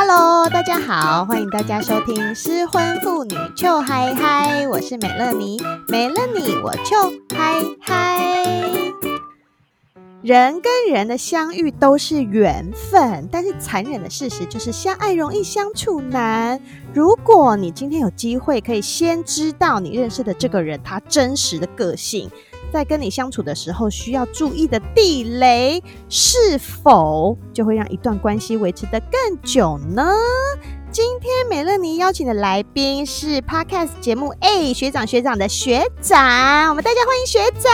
Hello，大家好，欢迎大家收听失婚妇女 Chill High High，我是美乐妮，美乐妮我 Chill High High。人跟人的相遇都是缘分，但是残忍的事实就是相爱容易相处难。如果你今天有机会可以先知道你认识的这个人他真实的个性。在跟你相处的时候，需要注意的地雷是否就会让一段关系维持得更久呢？今天美乐妮邀请的来宾是 Podcast 节目《A 学长学长》的学长，我们大家欢迎学长。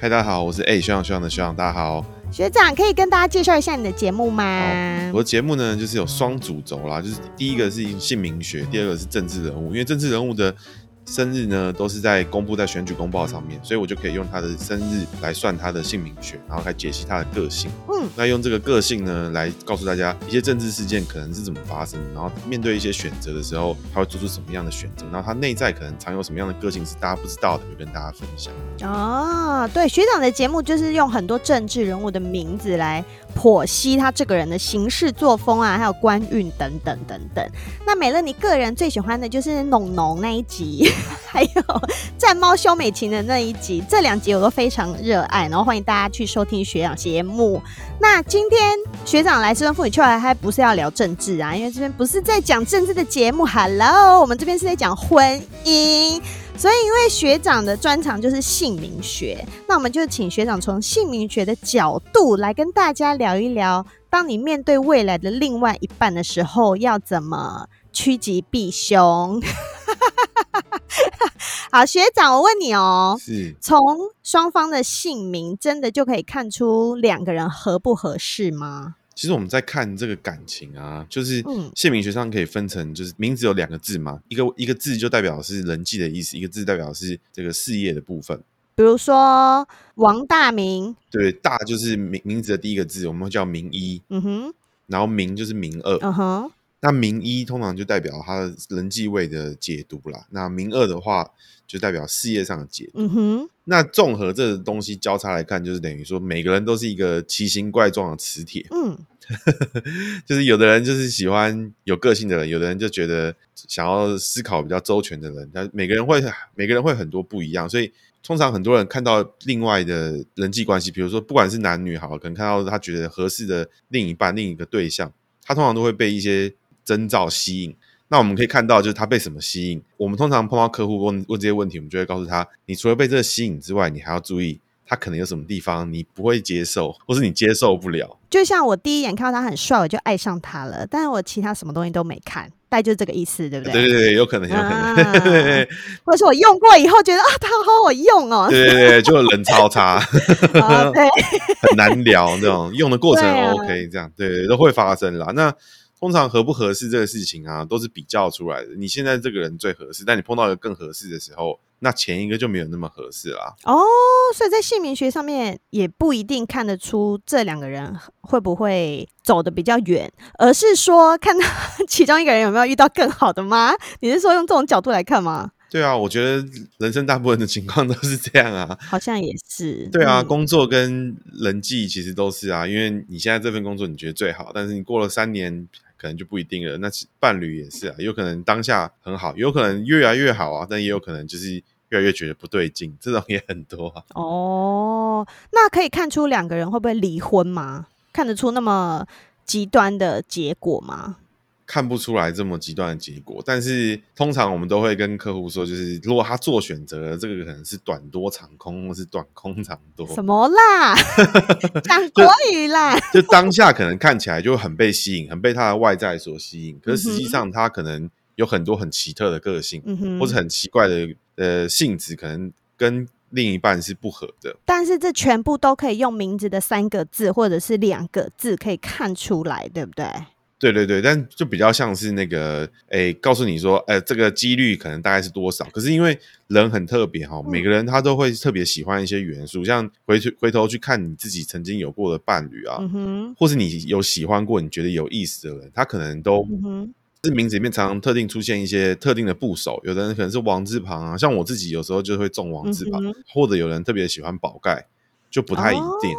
嗨，大家好，我是 A 学长学长的学长，大家好。学长可以跟大家介绍一下你的节目吗？我的节目呢，就是有双主轴啦，就是第一个是姓名学，第二个是政治人物，因为政治人物的。生日呢，都是在公布在选举公报上面，所以我就可以用他的生日来算他的姓名学，然后来解析他的个性。嗯，那用这个个性呢，来告诉大家一些政治事件可能是怎么发生的，然后面对一些选择的时候，他会做出什么样的选择，然后他内在可能藏有什么样的个性是大家不知道的，会跟大家分享。哦，对，学长的节目就是用很多政治人物的名字来剖析他这个人的行事作风啊，还有官运等等等等。那美乐你个人最喜欢的就是农农那一集。还有战猫修美琴的那一集，这两集我都非常热爱，然后欢迎大家去收听学长节目。那今天学长来失婚妇女 Chill High High 不是要聊政治啊，因为这边不是在讲政治的节目。Hello，我们这边是在讲婚姻，所以因为学长的专长就是姓名学，那我们就请学长从姓名学的角度来跟大家聊一聊，当你面对未来的另外一半的时候，要怎么趋吉避凶。好，学长，我问你哦，是从双方的姓名真的就可以看出两个人合不合适吗？其实我们在看这个感情啊，就是姓名学上可以分成，就是名字有两个字嘛，一个一个字就代表是人际的意思，一个字代表是这个事业的部分。比如说王大明，对，大就是名名字的第一个字，我们会叫名一，嗯哼，然后名就是名二，嗯哼。那名一通常就代表他的人际位的解读啦，那名二的话就代表事业上的解读。嗯哼。那综合这东西交叉来看，就是等于说每个人都是一个奇形怪状的磁铁。嗯。就是有的人就是喜欢有个性的人，有的人就觉得想要思考比较周全的人。但每个人会每个人会很多不一样，所以通常很多人看到另外的人际关系，比如说不管是男女好，可能看到他觉得合适的另一半、另一个对象，他通常都会被一些。征兆吸引，那我们可以看到，就是他被什么吸引。我们通常碰到客户问问这些问题，我们就会告诉他：你除了被这个吸引之外，你还要注意他可能有什么地方你不会接受，或是你接受不了。就像我第一眼看到他很帅，我就爱上他了，但是我其他什么东西都没看，大概就是这个意思，对不对？对对对，有可能，有可能。啊、或者是我用过以后觉得啊，他好好用哦。对对对，就人超差，啊、对，很难聊那种用的过程 OK，这样对，对，对 都会发生啦。那。通常合不合适这个事情啊，都是比较出来的。你现在这个人最合适，但你碰到一个更合适的时候，那前一个就没有那么合适啦。哦，所以在姓名学上面也不一定看得出这两个人会不会走的比较远，而是说看到 其中一个人有没有遇到更好的吗？你是说用这种角度来看吗？对啊，我觉得人生大部分的情况 都是这样啊。好像也是。对啊，嗯、工作跟人际其实都是啊，因为你现在这份工作你觉得最好，但是你过了三年。可能就不一定了。那伴侣也是啊，有可能当下很好，有可能越来越好啊，但也有可能就是越来越觉得不对劲，这种也很多啊。哦，那可以看出两个人会不会离婚吗？看得出那么极端的结果吗？看不出来这么极端的结果，但是通常我们都会跟客户说，就是如果他做选择了，这个可能是短多长空，或是短空长多。什么啦？讲国语啦就！就当下可能看起来就很被吸引，很被他的外在所吸引，可是实际上他可能有很多很奇特的个性，嗯、或者很奇怪的呃性质，可能跟另一半是不合的。但是这全部都可以用名字的三个字或者是两个字可以看出来，对不对？对对对，但就比较像是那个，诶，告诉你说，诶，这个几率可能大概是多少？可是因为人很特别哈，每个人他都会特别喜欢一些元素，像回去回头去看你自己曾经有过的伴侣啊，嗯，或是你有喜欢过、你觉得有意思的人，他可能都是名字里面常常特定出现一些特定的部首，有的人可能是王字旁啊，像我自己有时候就会中王字旁，或者有人特别喜欢宝盖，就不太一定。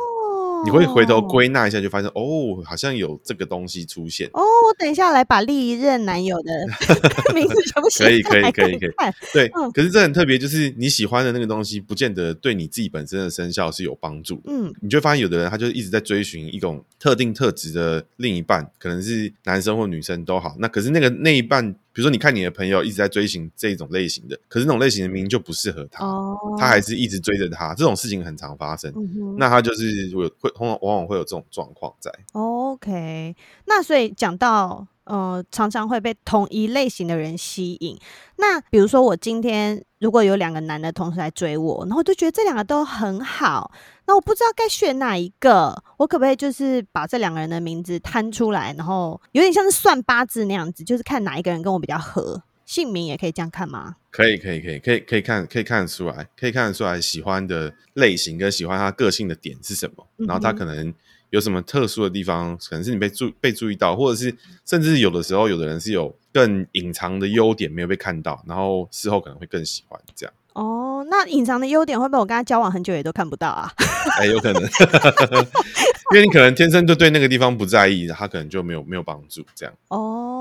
你会回头归纳一下，就发现哦，好像有这个东西出现。哦，我等一下来把历任男友的 名字全部写。可以，可以，可以，可以。对，嗯、可是这很特别，就是你喜欢的那个东西，不见得对你自己本身的生肖是有帮助的。嗯，你就发现有的人他就一直在追寻一种特定特质的另一半，可能是男生或女生都好。那可是那个那一半，比如说你看你的朋友一直在追寻这种类型的，可是那种类型的明明就不适合他，哦、他还是一直追着他。这种事情很常发生，嗯、那他就是会会往往会有这种状况在。OK，那所以讲到呃，常常会被同一类型的人吸引。那比如说我今天如果有两个男的同时来追我，然后我就觉得这两个都很好，那我不知道该选哪一个，我可不可以就是把这两个人的名字摊出来，然后有点像是算八字那样子，就是看哪一个人跟我比较合，姓名也可以这样看吗？可以，可以，可以，可以，可以看，可以看得出来，可以看得出来喜欢的类型跟喜欢他个性的点是什么，嗯、然后他可能。有什么特殊的地方，可能是你被注被注意到，或者是甚至有的时候，有的人是有更隐藏的优点没有被看到，然后事后可能会更喜欢这样。哦，那隐藏的优点会不会我跟他交往很久也都看不到啊？哎、欸，有可能，因为你可能天生就对那个地方不在意，他可能就没有没有帮助这样。哦，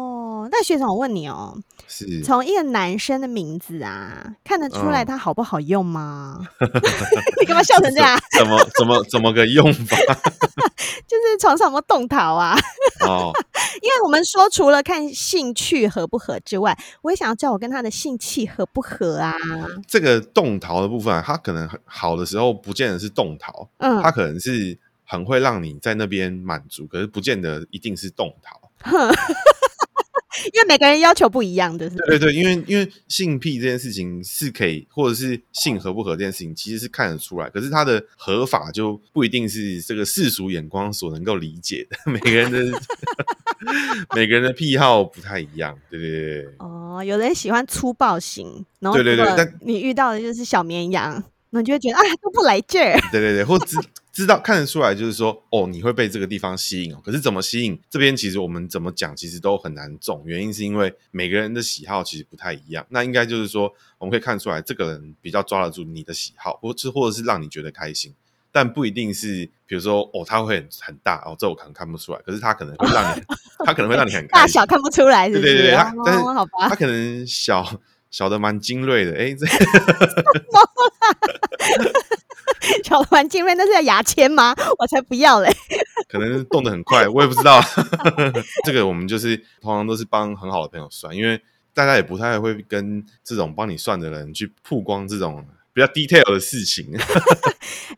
那学长，我问你哦，是从一个男生的名字啊，看得出来他好不好用吗？嗯、你干嘛笑成这样？怎么怎么怎么个用法？就是床上有没有动桃啊？哦，因为我们说除了看兴趣合不合之外，我也想要知道我跟他的性气合不合啊。这个动桃的部分，他可能好的时候不见得是动桃，嗯，他可能是很会让你在那边满足，可是不见得一定是动桃。因为每个人要求不一样的是，对对对，因为因为性癖这件事情是可以，或者是性合不合这件事情，其实是看得出来。可是它的合法就不一定是这个世俗眼光所能够理解的。每个人的 每个人的癖好不太一样，对对对。哦，有人喜欢粗暴型，然后对对对，但你遇到的就是小绵羊，那你就会觉得啊，都不来劲儿。对对对，或知。知道看得出来，就是说，哦，你会被这个地方吸引哦。可是怎么吸引？这边其实我们怎么讲，其实都很难中。原因是因为每个人的喜好其实不太一样。那应该就是说，我们可以看出来，这个人比较抓得住你的喜好，或是或者是让你觉得开心，但不一定是，比如说，哦，他会很很大哦，这我可能看不出来。可是他可能会让你，他可能会让你很。大小看不出来是不是，对对对，他但是好吧，他可能小小的蛮精锐的，哎，这。小的蛮精锐，那是要牙签吗？我才不要嘞！可能是动得很快，我也不知道。这个我们就是通常都是帮很好的朋友算，因为大家也不太会跟这种帮你算的人去曝光这种比较 detail 的事情。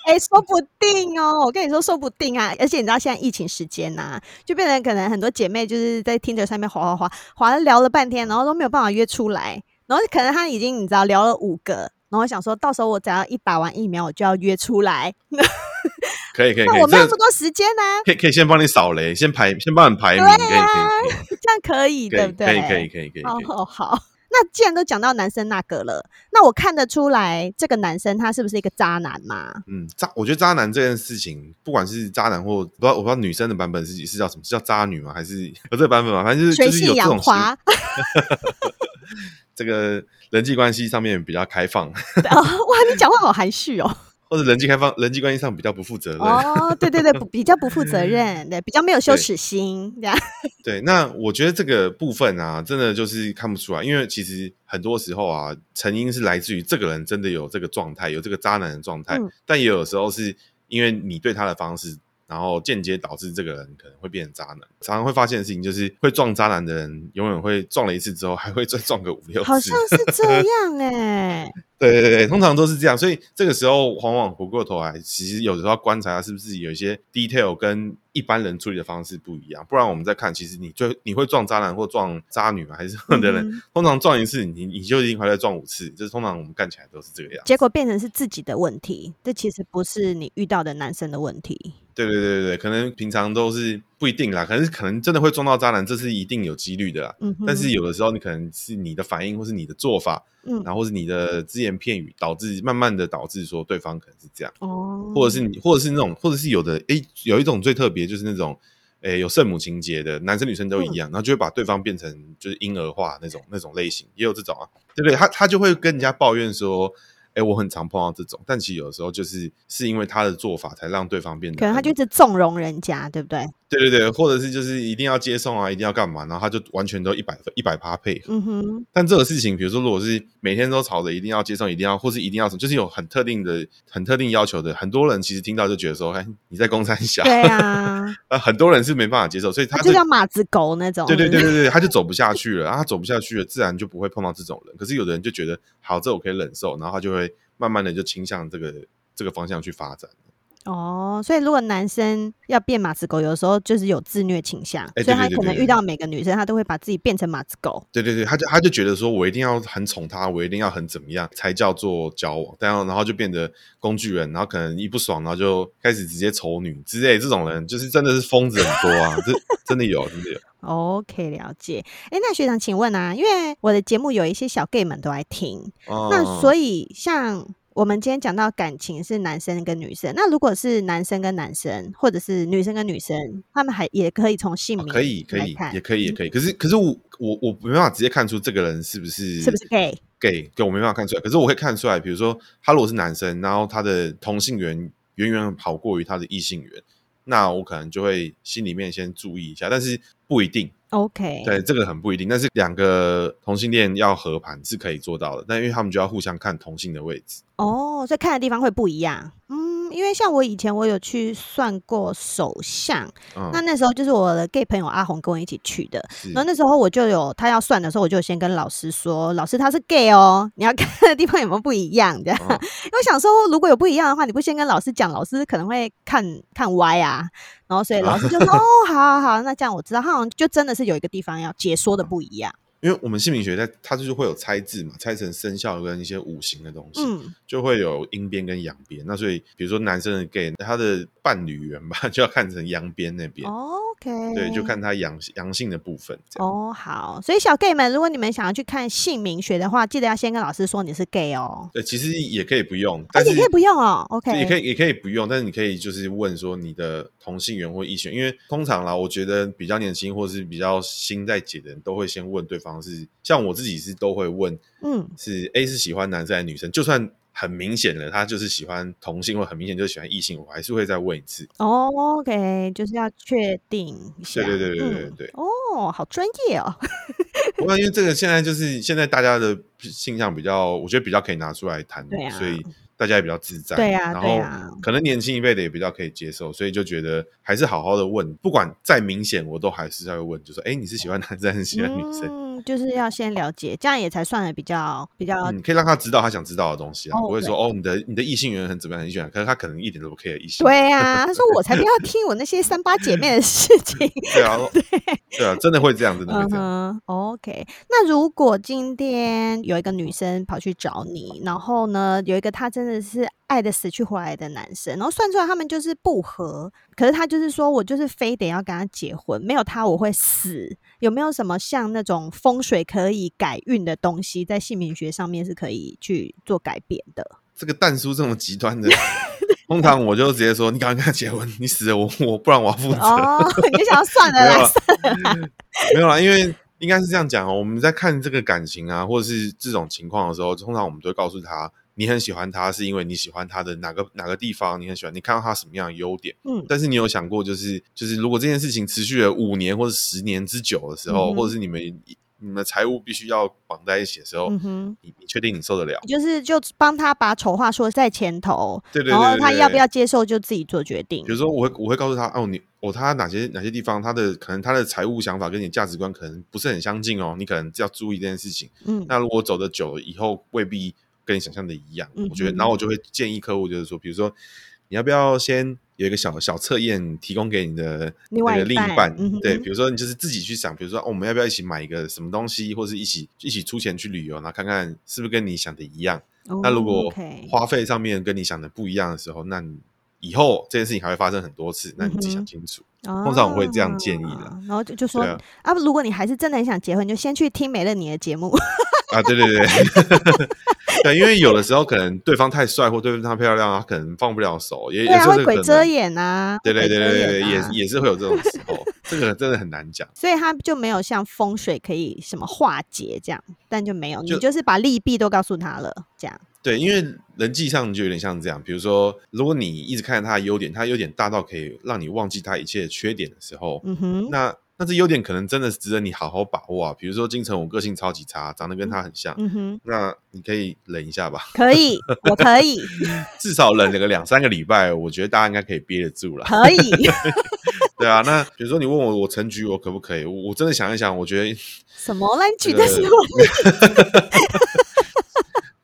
哎、欸，说不定哦，我跟你说，说不定啊！而且你知道现在疫情时间呐、啊，就变成可能很多姐妹就是在 Tinder 上面滑滑滑滑了聊了半天，然后都没有办法约出来，然后可能他已经你知道聊了五个。然后我想说，到时候我只要一打完疫苗，我就要约出来。可以可以，那我没有那么多时间呢、啊。可以可以先帮你扫雷，先排，先帮你排名。对啊、可以可以，这样可以，对不对？可以可以可以可以。好好好，那既然都讲到男生那个了，那我看得出来这个男生他是不是一个渣男嘛？嗯，渣，我觉得渣男这件事情，不管是渣男或不知道，我不知道女生的版本是是叫什么？是叫渣女吗？还是有这个版本吗？反正就是就是有这种。这个人际关系上面比较开放。哦，哇，你讲话好含蓄哦。或者人际开放，人际关系上比较不负责任。哦，对对对，比较不负责任，对，比较没有羞耻心，这样。对，那我觉得这个部分啊，真的就是看不出来，因为其实很多时候啊，成因是来自于这个人真的有这个状态，有这个渣男的状态，嗯、但也有时候是因为你对他的方式。然后间接导致这个人可能会变成渣男。常常会发现的事情就是，会撞渣男的人，永远会撞了一次之后，还会再撞个五六次。好像是这样哎、欸。对对对，通常都是这样。所以这个时候，往往回过头来，其实有时候要观察他是不是有一些 detail 跟一般人处理的方式不一样。不然我们再看，其实你就你会撞渣男或撞渣女吗？还是什么的人？嗯、通常撞一次，你你就一定会再撞五次。就是通常我们干起来都是这个样。结果变成是自己的问题，这其实不是你遇到的男生的问题。对对对对，可能平常都是不一定啦，可能是可能真的会撞到渣男，这是一定有几率的啦。嗯哼。但是有的时候你可能是你的反应，或是你的做法，嗯，然后是你的只言片语，导致慢慢的导致说对方可能是这样，哦，或者是你，或者是那种，或者是有的，诶，有一种最特别就是那种，诶，有圣母情节的男生女生都一样，嗯、然后就会把对方变成就是婴儿化那种那种类型，也有这种啊，对不对？他他就会跟人家抱怨说。哎，我很常碰到这种，但其实有的时候就是是因为他的做法才让对方变得，可能他就一直纵容人家，对不对？对对对，或者是就是一定要接送啊，一定要干嘛，然后他就完全都一百分一百趴配合。嗯哼。但这个事情，比如说如果是每天都吵着一定要接送，一定要，或是一定要什么，就是有很特定的、很特定要求的，很多人其实听到就觉得说，哎，你在公山小。对啊。呃，很多人是没办法接受，所以他就叫马子狗那种。对对对对对，他就走不下去了，啊，他走不下去了，自然就不会碰到这种人。可是有的人就觉得，好，这我可以忍受，然后他就会慢慢的就倾向这个这个方向去发展。哦，所以如果男生要变马子狗，有的时候就是有自虐倾向，所以他可能遇到每个女生，他都会把自己变成马子狗。对对对，他就他就觉得说，我一定要很宠她，我一定要很怎么样才叫做交往，然后然后就变得工具人，然后可能一不爽，然后就开始直接丑女之类。这种人就是真的是疯子很多啊，这真的有，真的有。OK，了解。哎，那学长，请问啊，因为我的节目有一些小 gay 们都爱听，哦、那所以像。我们今天讲到感情是男生跟女生，那如果是男生跟男生，或者是女生跟女生，他们还也可以从姓名、哦、可以可以也可以也可以。可是可是我我我没办法直接看出这个人是不是是不是 gay gay，对，我没办法看出来。可是我会看出来，比如说他如果是男生，然后他的同性缘远远跑过于他的异性缘，那我可能就会心里面先注意一下，但是不一定。OK，对，这个很不一定，但是两个同性恋要合盘是可以做到的，但因为他们就要互相看同性的位置。哦，所以看的地方会不一样。嗯。因为像我以前我有去算过手相，嗯、那那时候就是我的 gay 朋友阿红跟我一起去的，然后那时候我就有他要算的时候，我就先跟老师说，老师他是 gay 哦，你要看的地方有没有不一样这样，嗯、因为我想说如果有不一样的话，你不先跟老师讲，老师可能会看看歪啊，然后所以老师就说、嗯、哦，好好好，那这样我知道，他好像就真的是有一个地方要解说的不一样。因为我们姓名学在它就是会有猜字嘛，猜成生肖跟一些五行的东西，嗯，就会有阴边跟阳边。那所以比如说男生的 gay，他的伴侣缘吧，就要看成阳边那边。哦 Okay. 对，就看他阳阳性的部分。哦，好，所以小 gay 们，如果你们想要去看姓名学的话，记得要先跟老师说你是 gay 哦。对，其实也可以不用，但是、啊、也可以不用哦。OK，也可以也可以不用，但是你可以就是问说你的同性缘或异性，因为通常啦，我觉得比较年轻或是比较新在解的人都会先问对方是，像我自己是都会问，嗯，是 A 是喜欢男生还是女生，就算。很明显的，他就是喜欢同性，或很明显就是喜欢异性，我还是会再问一次。哦，OK，就是要确定一下。对对对对对对。哦，好专业哦。不过因为这个现在就是现在大家的性向比较，我觉得比较可以拿出来谈，所以大家也比较自在。对啊，然后可能年轻一辈的也比较可以接受，所以就觉得还是好好的问，不管再明显，我都还是要问，就说，哎，你是喜欢男生还是喜欢女生？嗯就是要先了解，这样也才算的比较比较。你、嗯、可以让他知道他想知道的东西啊，不会说哦，你的你的异性缘很怎么样很喜欢，可是他可能一点都不 care 异性。对啊，他说我才不要听我那些三八姐妹的事情。对啊，对对啊，真的会这样，真的会这样。Uh huh, OK，那如果今天有一个女生跑去找你，然后呢，有一个她真的是。爱的死去活来的男生，然后算出来他们就是不合，可是他就是说我就是非得要跟他结婚，没有他我会死。有没有什么像那种风水可以改运的东西，在姓名学上面是可以去做改变的？这个蛋叔这么极端的，通常我就直接说你赶快跟他结婚，你死了我我不然我要负责。哦，你想要算了啦，算了啦，没有啦，因为应该是这样讲哦。我们在看这个感情啊，或者是这种情况的时候，通常我们都会告诉他。你很喜欢他，是因为你喜欢他的哪个哪个地方？你很喜欢，你看到他什么样的优点？嗯，但是你有想过，就是就是，如果这件事情持续了五年或者十年之久的时候，嗯、或者是你们你们财务必须要绑在一起的时候，你你确定你受得了？就是就帮他把丑话说在前头，对对，对对对，然后他要不要接受就自己做决定。比如说，我会我会告诉他，哦，你哦，他哪些哪些地方，他的可能他的财务想法跟你价值观可能不是很相近哦，你可能要注意这件事情。嗯，那如果走的久了以后，未必。跟你想象的一样，嗯、我觉得，然后我就会建议客户，就是说，比如说，你要不要先有一个小小测验，提供给你的那个另一半，嗯、对，比如说你就是自己去想，比如说、哦，我们要不要一起买一个什么东西，或是一起一起出钱去旅游，然后看看是不是跟你想的一样。哦、那如果花费上面跟你想的不一样的时候，那你以后这件事情还会发生很多次，那你自己想清楚。通常我会这样建议的，然后就就说啊，啊，如果你还是真的很想结婚，就先去听美乐你的节目。啊，对对对，对，因为有的时候可能对方太帅或对方太漂亮，他可能放不了手，也也是会鬼遮眼啊。对对对对对，也也是会有这种时候，这个真的很难讲。所以他就没有像风水可以什么化解这样，但就没有，你就是把利弊都告诉他了，这样。对，因为人际上就有点像这样，比如说，如果你一直看着他的优点，他优点大到可以让你忘记他一切的缺点的时候，嗯哼，那。那这优点可能真的是值得你好好把握啊！比如说金城，我个性超级差，长得跟他很像，嗯哼，那你可以忍一下吧。可以，我可以，至少忍了个两三个礼拜，我觉得大家应该可以憋得住了。可以，对啊。那比如说你问我，我成局我可不可以？我真的想一想，我觉得什么来举的时候，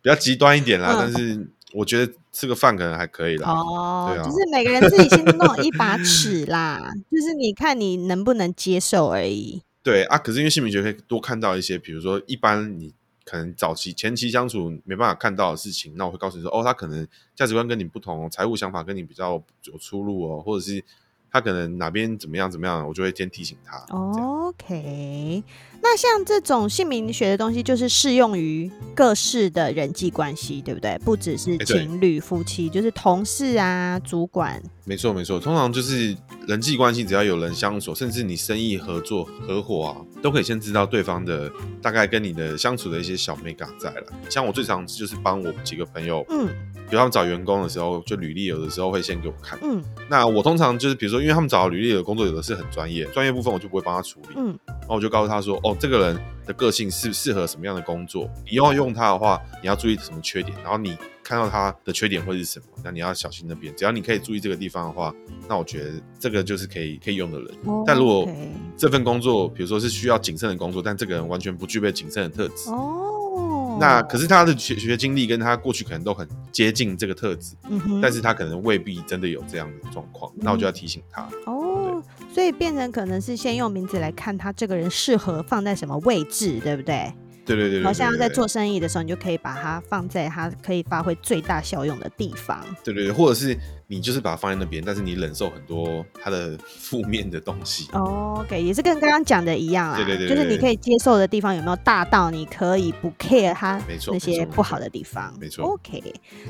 比较极端一点啦，嗯、但是。我觉得吃个饭可能还可以啦。哦，对啊，就是每个人自己心中弄一把尺啦，就是你看你能不能接受而已。对啊，可是因为姓名学可以多看到一些，比如说一般你可能早期前期相处没办法看到的事情，那我会告诉你说，哦，他可能价值观跟你不同，财务想法跟你比较有出入哦，或者是他可能哪边怎么样怎么样，我就会先提醒他。OK。那像这种姓名学的东西，就是适用于各式的人际关系，对不对？不只是情侣、夫妻，就是同事啊、主管。没错，没错。通常就是人际关系，只要有人相处，甚至你生意合作、合伙啊，都可以先知道对方的大概跟你的相处的一些小美感在了。像我最常就是帮我几个朋友，嗯，比如他们找员工的时候，就履历有的时候会先给我看，嗯。那我通常就是比如说，因为他们找履历的工作有的是很专业，专业部分我就不会帮他处理，嗯。然后我就告诉他说，哦。这个人的个性适适合什么样的工作？你要用他的话，你要注意什么缺点？然后你看到他的缺点会是什么？那你要小心那边。只要你可以注意这个地方的话，那我觉得这个就是可以可以用的人。Oh, 但如果这份工作，比如说是需要谨慎的工作，但这个人完全不具备谨慎的特质哦，oh. 那可是他的学学经历跟他过去可能都很接近这个特质，mm hmm. 但是他可能未必真的有这样的状况，那我就要提醒他哦。Oh. 所以变成可能是先用名字来看他这个人适合放在什么位置，对不对？对对对。好像在做生意的时候，你就可以把它放在它可以发挥最大效用的地方。对对对，或者是你就是把它放在那边，但是你忍受很多它的负面的东西。Oh, OK，也是跟刚刚讲的一样啊。对对对，就是你可以接受的地方有没有大到你可以不 care 他那些不好的地方？没错 OK，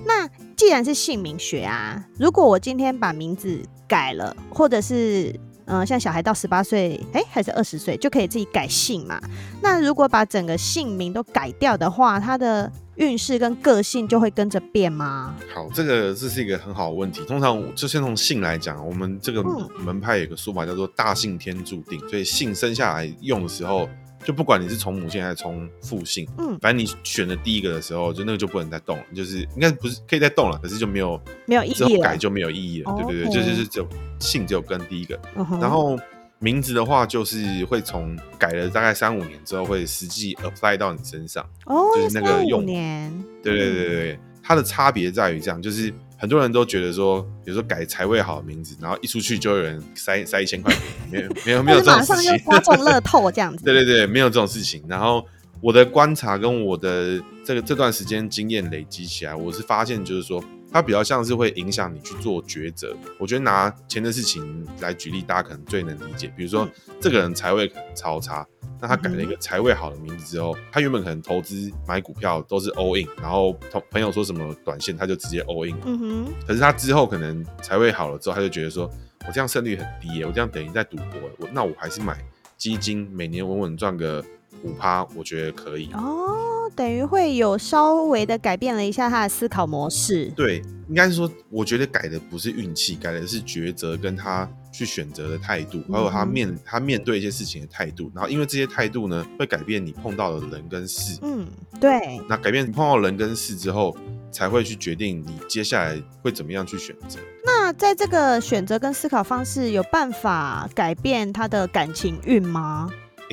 那既然是姓名学啊，如果我今天把名字改了，或者是嗯，像小孩到十八岁，哎，还是二十岁就可以自己改姓嘛？那如果把整个姓名都改掉的话，他的运势跟个性就会跟着变吗？好，这个这是一个很好的问题。通常就先从姓来讲，我们这个门派有个说法叫做“大姓天注定”，所以姓生下来用的时候。就不管你是从母姓还是从父姓，嗯，反正你选的第一个的时候，就那个就不能再动了，就是应该不是可以再动了，可是就没有没有意义了，改就没有意义了，对对对，就是是只有姓只有跟第一个，然后名字的话就是会从改了大概三五年之后会实际 apply 到你身上，哦，就是那个用年，对对对对，它的差别在于这样，就是。很多人都觉得说，比如说改财位好的名字，然后一出去就有人塞塞一千块给你，没有 没有没有这种事情，马上就刮中乐透这样子。对对对，没有这种事情。然后我的观察跟我的这个这段时间经验累积起来，我是发现就是说，它比较像是会影响你去做抉择。我觉得拿钱的事情来举例，大家可能最能理解。比如说，这个人财位可能超差。那他改了一个财位好的名字之后，他原本可能投资买股票都是 all in，然后同朋友说什么短线他就直接 all in。嗯哼。可是他之后可能财位好了之后，他就觉得说，我这样胜率很低耶，我这样等于在赌博，我那我还是买基金，每年稳稳赚个五趴，我觉得可以。哦，等于会有稍微的改变了一下他的思考模式。对，应该是说，我觉得改的不是运气，改的是抉择跟他。去选择的态度，还有他面、嗯、他面对一些事情的态度，然后因为这些态度呢，会改变你碰到的人跟事。嗯，对。那改变你碰到人跟事之后，才会去决定你接下来会怎么样去选择。那在这个选择跟思考方式，有办法改变他的感情运吗？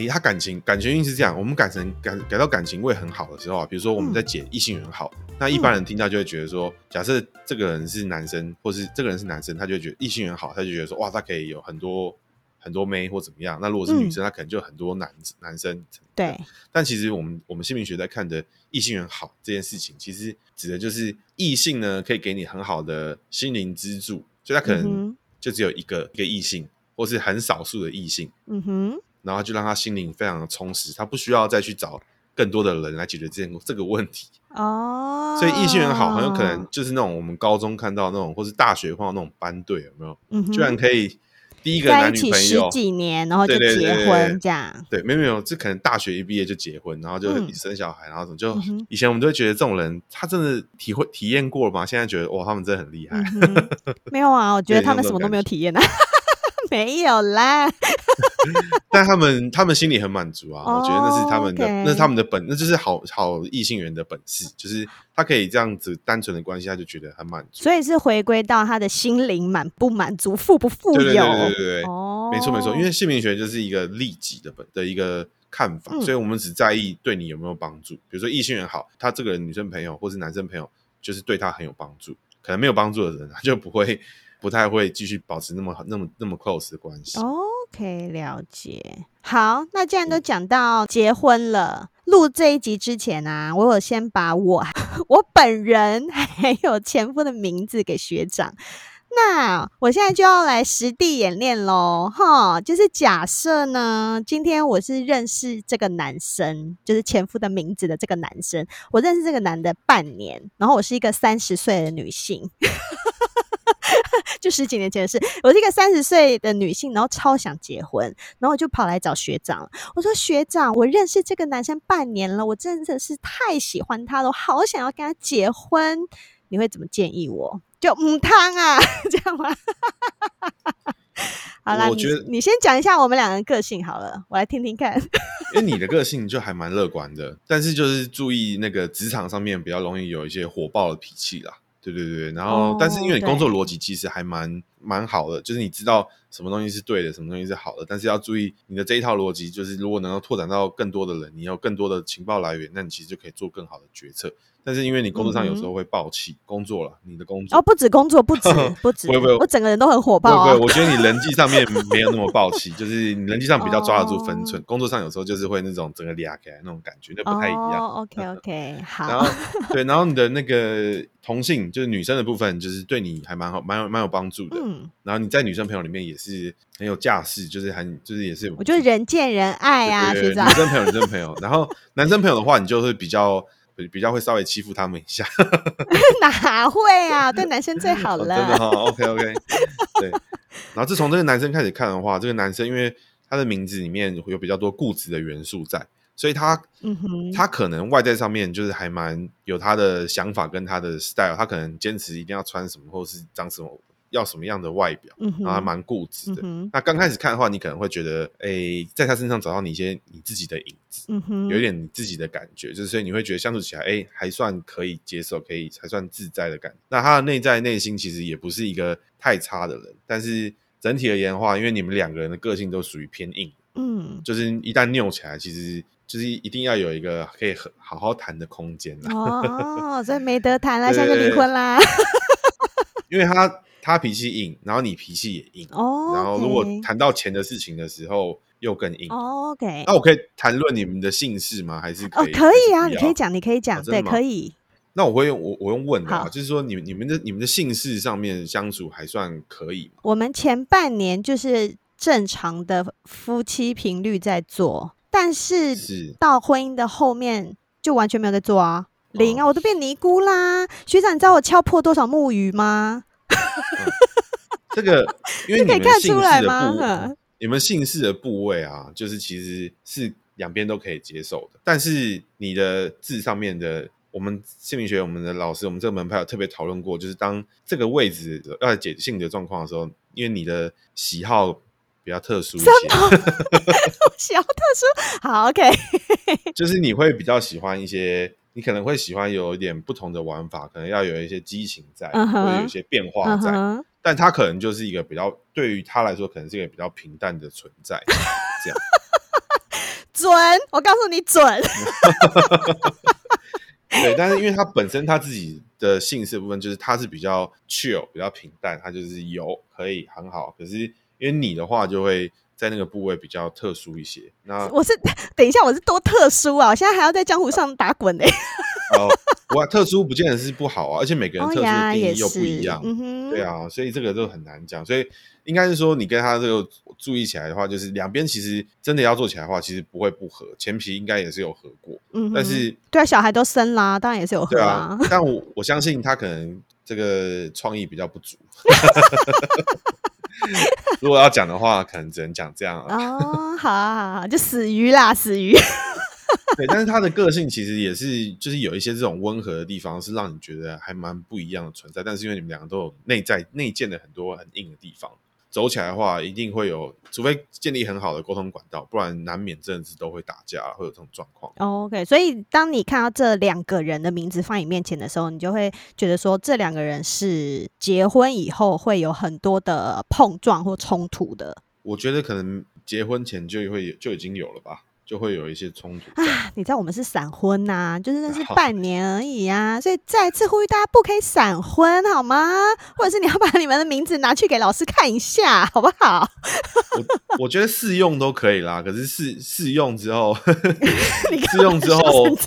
他感情感情运是这样，我们改成感感到感情位很好的时候啊，比如说我们在解异性缘好。嗯那一般人听到就会觉得说，假设这个人是男生，或是这个人是男生，他就会觉得异性缘好，他就觉得说，哇，他可以有很多很多妹或怎么样。那如果是女生，他可能就很多男男生。对。但其实我们我们姓名学在看的异性缘好这件事情，其实指的就是异性呢，可以给你很好的心灵支柱，所以他可能就只有一个一个异性，或是很少数的异性。嗯哼。然后就让他心灵非常的充实，他不需要再去找更多的人来解决这件这个问题。哦，所以异性缘好，很有可能就是那种我们高中看到那种，或是大学碰到那种班队，有没有？嗯，居然可以第一个男女朋友在一起十几年，然后就结婚这样。对，没有没有，这可能大学一毕业就结婚，然后就生小孩，嗯、然后怎么就、嗯、以前我们都会觉得这种人，他真的体会体验过了吗？现在觉得哇，他们真的很厉害、嗯。没有啊，我觉得他们什么都没有体验啊。没有啦，但他们他们心里很满足啊，oh, 我觉得那是他们的.那是他们的本，那就是好好异性缘的本事，就是他可以这样子单纯的关系，他就觉得很满足。所以是回归到他的心灵满不满足，富不富有？对对对对对，oh. 没错没错，因为姓名学就是一个利己的本的一个看法，嗯，所以我们只在意对你有没有帮助。比如说异性缘好，他这个人女生朋友或是男生朋友，就是对他很有帮助。可能没有帮助的人，他就不会。不太会继续保持那么那么那么 close 的关系。OK，了解。好，那既然都讲到结婚了，录这一集之前啊，我有先把我 我本人 还有前夫的名字给学长。那我现在就要来实地演练喽，哈，就是假设呢，今天我是认识这个男生，就是前夫的名字的这个男生，我认识这个男的半年，然后我是一个三十岁的女性。就十几年前的事，我是一个三十岁的女性，然后超想结婚，然后我就跑来找学长。我说：“学长，我认识这个男生半年了，我真的是太喜欢他了，我好想要跟他结婚。你会怎么建议我？就母汤啊，这样吗？”好啦，我觉得你，你先讲一下我们两个人个性好了，我来听听看。因为你的个性就还蛮乐观的，但是就是注意那个职场上面比较容易有一些火爆的脾气啦。对对对，然后、哦、但是因为你工作逻辑其实还蛮蛮好的，就是你知道什么东西是对的，什么东西是好的，但是要注意你的这一套逻辑，就是如果能够拓展到更多的人，你有更多的情报来源，那你其实就可以做更好的决策。但是因为你工作上有时候会暴气、嗯，工作了，你的工作哦，不止工作，不止 不止，不不，我整个人都很火爆啊。对，我觉得你人际上面没有那么暴气，就是你人际上比较抓得住分寸、哦。工作上有时候就是会那种整个裂开那种感觉，那不太一样。哦、OK OK，好。然后对，然后你的那个同性就是女生的部分，就是对你还蛮好，蛮有蛮有帮助的。嗯。然后你在女生朋友里面也是很有架势，就是很就是也是，我觉得人见人爱啊，是这样。女生朋友，女生朋友。然后男生朋友的话，你就会比较。比较会稍微欺负他们一下，哪会啊？对男生最好了，哦、真的哈、哦。OK OK，对。然后自从这个男生开始看的话，这个男生因为他的名字里面有比较多固执的元素在，所以他，他可能外在上面就是还蛮有他的想法跟他的 style，他可能坚持一定要穿什么或是长什么。要什么样的外表，嗯、然后还蛮固执的。嗯、那刚开始看的话，你可能会觉得，哎、欸，在他身上找到你一些你自己的影子，嗯、有一点你自己的感觉，就是所以你会觉得相处起来，哎、欸，还算可以接受，可以还算自在的感觉。那他的内在内心其实也不是一个太差的人，但是整体而言的话，因为你们两个人的个性都属于偏硬，嗯，就是一旦拗起来，其实就是一定要有一个可以很好好谈的空间哦，所以没得谈了，现在就离婚啦。因为他。他脾气硬，然后你脾气也硬，oh, okay. 然后如果谈到钱的事情的时候又更硬。Oh, OK，那我可以谈论你们的姓氏吗？还是可以？哦，可以啊，你可以讲，你可以讲，对，可以。那我会用我我用问的啊，就是说你们你们的你们的姓氏上面相处还算可以吗？我们前半年就是正常的夫妻频率在做，但是到婚姻的后面就完全没有在做啊，零啊，我都变尼姑啦。学长，你知道我敲破多少木鱼吗？嗯、这个，因为你们姓氏的部，你们姓氏的部位啊，就是其实是两边都可以接受的。但是你的字上面的，我们姓名学，我们的老师，我们这个门派有特别讨论过，就是当这个位置要解性的状况的时候，因为你的喜好比较特殊一些，喜好特殊，好，OK，就是你会比较喜欢一些。你可能会喜欢有一点不同的玩法，可能要有一些激情在，uh -huh, 或者有一些变化在，uh -huh. 但他可能就是一个比较，对于他来说，可能是一个比较平淡的存在。这样 准，我告诉你准。对，但是因为他本身他自己的姓氏部分，就是他是比较 chill，比较平淡，他就是有可以很好。可是因为你的话，就会。在那个部位比较特殊一些。那我是等一下，我是多特殊啊！我现在还要在江湖上打滚呢、欸。哦，我特殊不见得是不好啊，而且每个人特殊的定义又不一样。哦嗯、对啊，所以这个就很难讲。所以应该是说，你跟他这个注意起来的话，就是两边其实真的要做起来的话，其实不会不合。前皮应该也是有合过。嗯，但是对啊，小孩都生啦，当然也是有合啦。啊、但我我相信他可能这个创意比较不足。如果要讲的话，可能只能讲这样哦，好啊，好，好，就死鱼啦，死鱼。对，但是他的个性其实也是，就是有一些这种温和的地方，是让你觉得还蛮不一样的存在。但是因为你们两个都有内在内建的很多很硬的地方。走起来的话，一定会有，除非建立很好的沟通管道，不然难免这阵子都会打架，会有这种状况。Oh, OK，所以当你看到这两个人的名字放你面前的时候，你就会觉得说，这两个人是结婚以后会有很多的碰撞或冲突的。我觉得可能结婚前就会就已经有了吧。就会有一些冲突啊！你知道我们是闪婚呐、啊，就是认识半年而已啊，所以再次呼吁大家不可以闪婚，好吗？或者是你要把你们的名字拿去给老师看一下，好不好？我我觉得试用都可以啦，可是试试用之后，试用之后。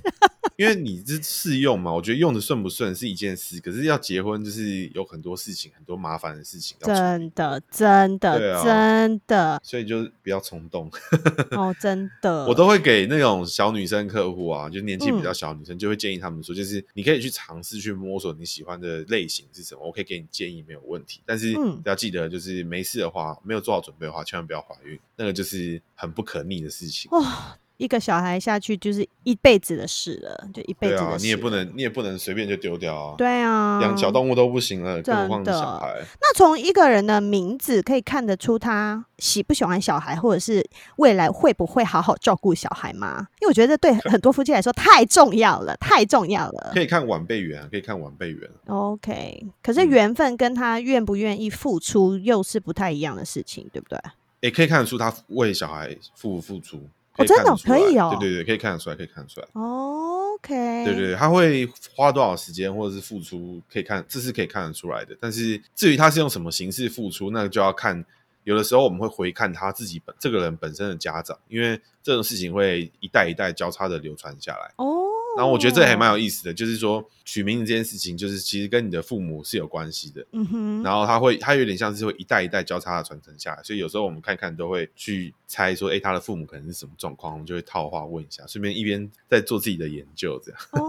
因为你是试用嘛，我觉得用的顺不顺是一件事，可是要结婚就是有很多事情，很多麻烦的事情。真的，真的，啊、真的，所以就不要冲动。哦，真的，我都会给那种小女生客户啊，就年纪比较小女生，嗯、就会建议他们说，就是你可以去尝试去摸索你喜欢的类型是什么，我可以给你建议，没有问题。但是要记得，就是没事的话，没有做好准备的话，千万不要怀孕，那个就是很不可逆的事情。哇一个小孩下去就是一辈子的事了，就一辈子的事。对啊，你也不能，你也不能随便就丢掉啊。对啊，养小动物都不行了，更何况小孩。那从一个人的名字可以看得出他喜不喜欢小孩，或者是未来会不会好好照顾小孩吗？因为我觉得对很多夫妻来说太重要了，太重要了。可以看晚辈缘，可以看晚辈缘。OK，可是缘分跟他愿不愿意付出又是不太一样的事情，对不对？也可以看得出他为小孩付不付出。哦，真的可以哦，对对对，可以看得出来，可以看得出来。哦 OK，对对对，他会花多少时间或者是付出，可以看，这是可以看得出来的。但是至于他是用什么形式付出，那就要看。有的时候我们会回看他自己本这个人本身的家长，因为这种事情会一代一代交叉的流传下来。哦。然后我觉得这还蛮有意思的，就是说取名字这件事情，就是其实跟你的父母是有关系的。嗯哼。然后他会，他有点像是会一代一代交叉的传承下来，所以有时候我们看看都会去猜说，哎，他的父母可能是什么状况，我们就会套话问一下，顺便一边在做自己的研究，这样。哦，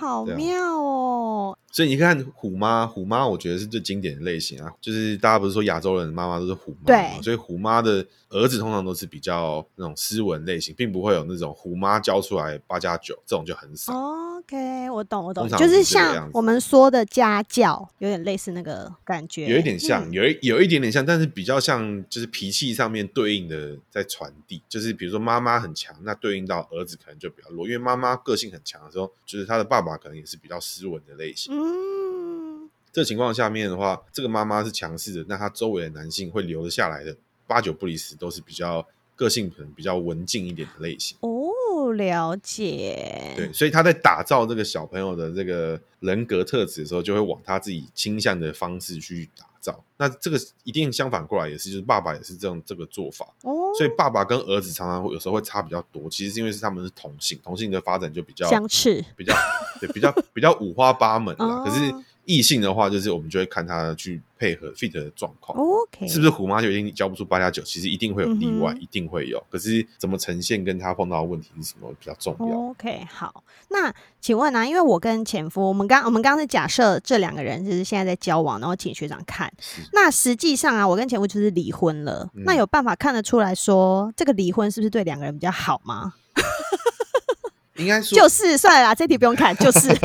好妙哦。所以你看虎妈，虎妈我觉得是最经典的类型啊，就是大家不是说亚洲人的妈妈都是虎妈嘛，对，所以虎妈的儿子通常都是比较那种斯文类型，并不会有那种虎妈教出来八加九这种就很少。OK，我懂我懂，就是像我们说的家教，有点类似那个感觉，有一点像，嗯、有一有一点点像，但是比较像就是脾气上面对应的在传递，就是比如说妈妈很强，那对应到儿子可能就比较弱，因为妈妈个性很强的时候，就是他的爸爸可能也是比较斯文的类型。嗯，这情况下面的话，这个妈妈是强势的，那她周围的男性会留得下来的，八九不离十都是比较个性可能比较文静一点的类型。哦，了解。对，所以他在打造这个小朋友的这个人格特质的时候，就会往他自己倾向的方式去打造。那这个一定相反过来也是，就是爸爸也是这种这个做法。哦，所以爸爸跟儿子常常会有时候会差比较多，其实是因为是他们是同性，同性的发展就比较相似，比较对，比较比较五花八门啦。哦、可是。异性的话，就是我们就会看他去配合 fit 的状况，OK，是不是虎妈就一定交不出八加九？其实一定会有例外，嗯、一定会有。可是怎么呈现，跟他碰到的问题是什么比较重要？OK，好，那请问呢、啊？因为我跟前夫，我们刚我们刚刚是假设这两个人就是现在在交往，然后请学长看。那实际上啊，我跟前夫就是离婚了。嗯、那有办法看得出来说，这个离婚是不是对两个人比较好吗？应该说就是算了啦，这题不用看，就是。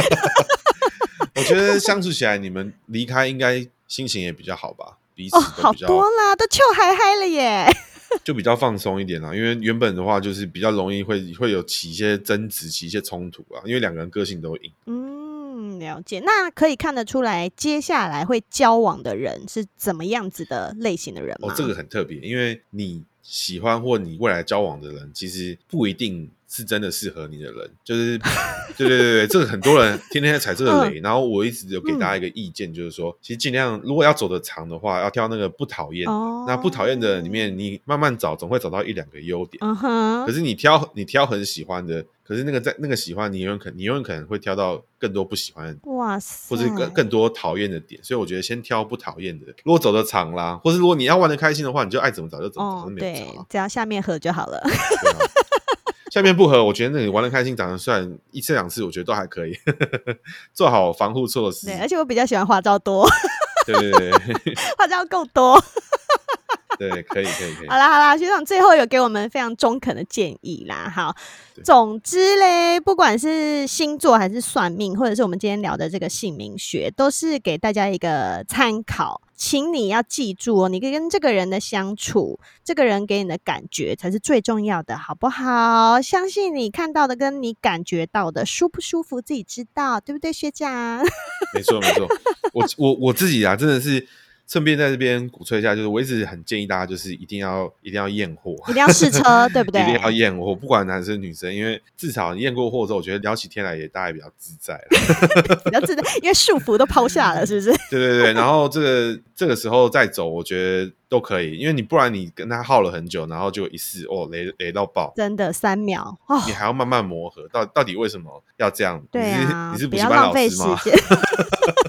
我觉得相处起来，你们离开应该心情也比较好吧？彼此哦，好多啦，都臭嗨嗨了耶，就比较放松一点啦。因为原本的话，就是比较容易会会有起一些争执，起一些冲突啊。因为两个人个性都硬。嗯，了解。那可以看得出来，接下来会交往的人是怎么样子的类型的人吗？哦，这个很特别，因为你喜欢或你未来交往的人，其实不一定。是真的适合你的人，就是对对对对，这个很多人天天在踩这个雷，然后我一直有给大家一个意见，就是说，其实尽量如果要走得长的话，要挑那个不讨厌的，那不讨厌的里面，你慢慢找，总会找到一两个优点。可是你挑你挑很喜欢的，可是那个在那个喜欢，你永远可你永远可能会挑到更多不喜欢的，哇塞，或者更更多讨厌的点。所以我觉得先挑不讨厌的，如果走得长啦，或是如果你要玩的开心的话，你就爱怎么找就怎么找，没有差，只要下面合就好了。下面不合，我觉得你玩的开心，长得帅，一次两次，我觉得都还可以，做好防护措施。对，而且我比较喜欢花招多。对对对，花招够多。对，可以可以可以。好啦好啦，学长最后有给我们非常中肯的建议啦。好，总之嘞，不管是星座还是算命，或者是我们今天聊的这个姓名学，都是给大家一个参考。请你要记住哦，你跟这个人的相处，这个人给你的感觉才是最重要的，好不好？相信你看到的跟你感觉到的舒不舒服，自己知道，对不对，学长？没错没错，我我我自己啊，真的是。顺便在这边鼓吹一下，就是我一直很建议大家，就是一定要一定要验货，一定要试车，对不对？一定要验货，不管男生女生，因为至少验过货之后，我觉得聊起天来也大概比较自在了，比较自在，因为束缚都抛下了，是不是？对对对，然后这个这个时候再走，我觉得都可以，因为你不然你跟他耗了很久，然后就一试哦雷雷到爆，真的三秒，哦，你还要慢慢磨合，到到底为什么要这样？对啊，你是你是补习班老师吗？真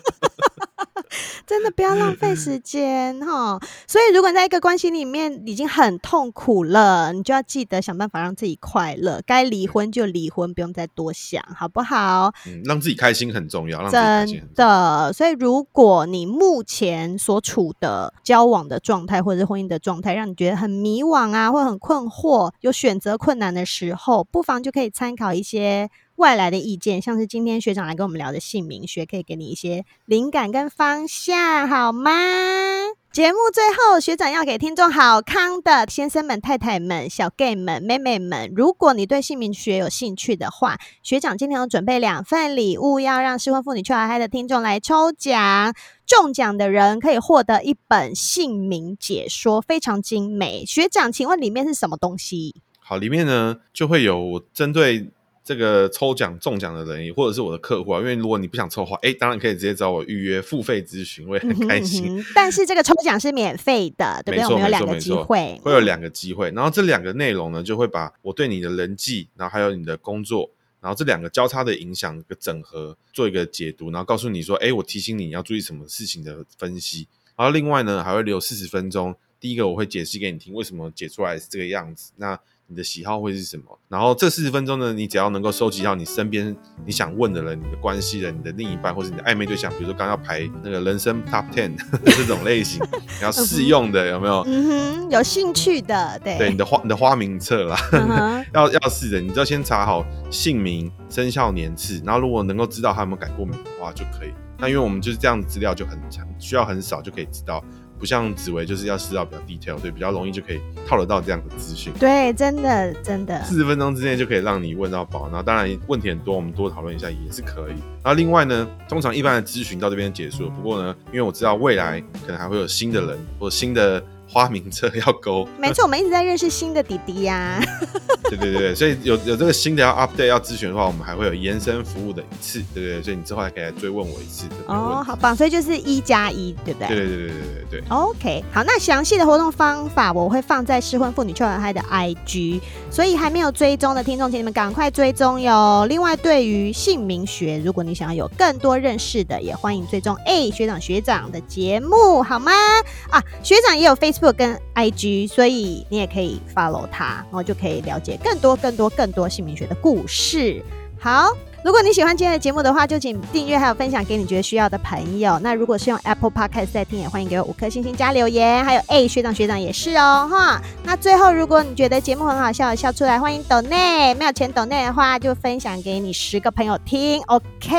的不要浪费时间哈！所以如果你在一个关系里面已经很痛苦了，你就要记得想办法让自己快乐。该离婚就离婚，不用再多想，好不好？嗯，让自己开心很重要。让自己开心很重要。真的，所以如果你目前所处的交往的状态或者是婚姻的状态，让你觉得很迷惘啊，或很困惑，有选择困难的时候，不妨就可以参考一些。外来的意见，像是今天学长来跟我们聊的姓名学，可以给你一些灵感跟方向，好吗？节目最后，学长要给听众好康的先生们、太太们、小 gay 们、妹妹们，如果你对姓名学有兴趣的话，学长今天有准备两份礼物，要让失婚妇女秋嗨嗨的听众来抽奖，中奖的人可以获得一本姓名解说，非常精美。学长，请问里面是什么东西？好，里面呢就会有针对。这个抽奖中奖的人，或者是我的客户啊，因为如果你不想抽的话，哎，当然可以直接找我预约付费咨询，我也很开心。但是这个抽奖是免费的，对不对？我们有两个机会，会有两个机会。然后这两个内容呢，就会把我对你的人际，然后还有你的工作，然后这两个交叉的影响一个整合，做一个解读，然后告诉你说，哎，我提醒你要注意什么事情的分析。然后另外呢，还会留四十分钟，第一个我会解释给你听，为什么解出来是这个样子。那你的喜好会是什么？然后这四十分钟呢，你只要能够收集到你身边你想问的人、你的关系人、你的另一半或者你的暧昧对象，比如说刚刚要排那个人生 Top Ten 这种类型，你要试用的有没有？嗯哼，有兴趣的，对对，你的花你的花名册啦，嗯、要要试的，你就要先查好姓名、生肖年次，然后如果能够知道他有没有改过名的话就可以。那因为我们就是这样资料就很强，需要很少就可以知道。不像紫薇，就是要知道比较 detail，所以，比较容易就可以套得到这样的资讯。对，真的真的，四十分钟之内就可以让你问到宝。然后当然问题很多，我们多讨论一下也是可以。然后另外呢，通常一般的咨询到这边结束了。不过呢，因为我知道未来可能还会有新的人或新的。花名册要勾，没错，我们一直在认识新的弟弟呀、啊。对对对，所以有有这个新的要 update 要咨询的话，我们还会有延伸服务的一次，对不对？所以你之后还可以来追问我一次。哦，好棒，所以就是一加一，对不对？对对对对对对对。OK，好，那详细的活动方法我会放在失婚妇女秋嗨嗨的 IG，所以还没有追踪的听众，请你们赶快追踪哟。另外，对于姓名学，如果你想要有更多认识的，也欢迎追踪哎学长学长的节目，好吗？啊，学长也有 Facebook。跟 IG，所以你也可以 follow 他，然后就可以了解更多、更多、更多姓名学的故事。好。如果你喜欢今天的节目的话，就请订阅还有分享给你觉得需要的朋友。那如果是用 Apple Podcast 在听，也欢迎给我五颗星星加留言。还有，哎、欸，学长学长也是哦，哈。那最后，如果你觉得节目很好笑，笑出来，欢迎抖内。没有钱抖内的话，就分享给你十个朋友听。OK，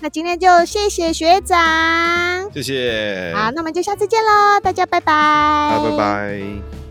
那今天就谢谢学长，谢谢。好，那我们就下次见喽，大家拜拜。拜拜。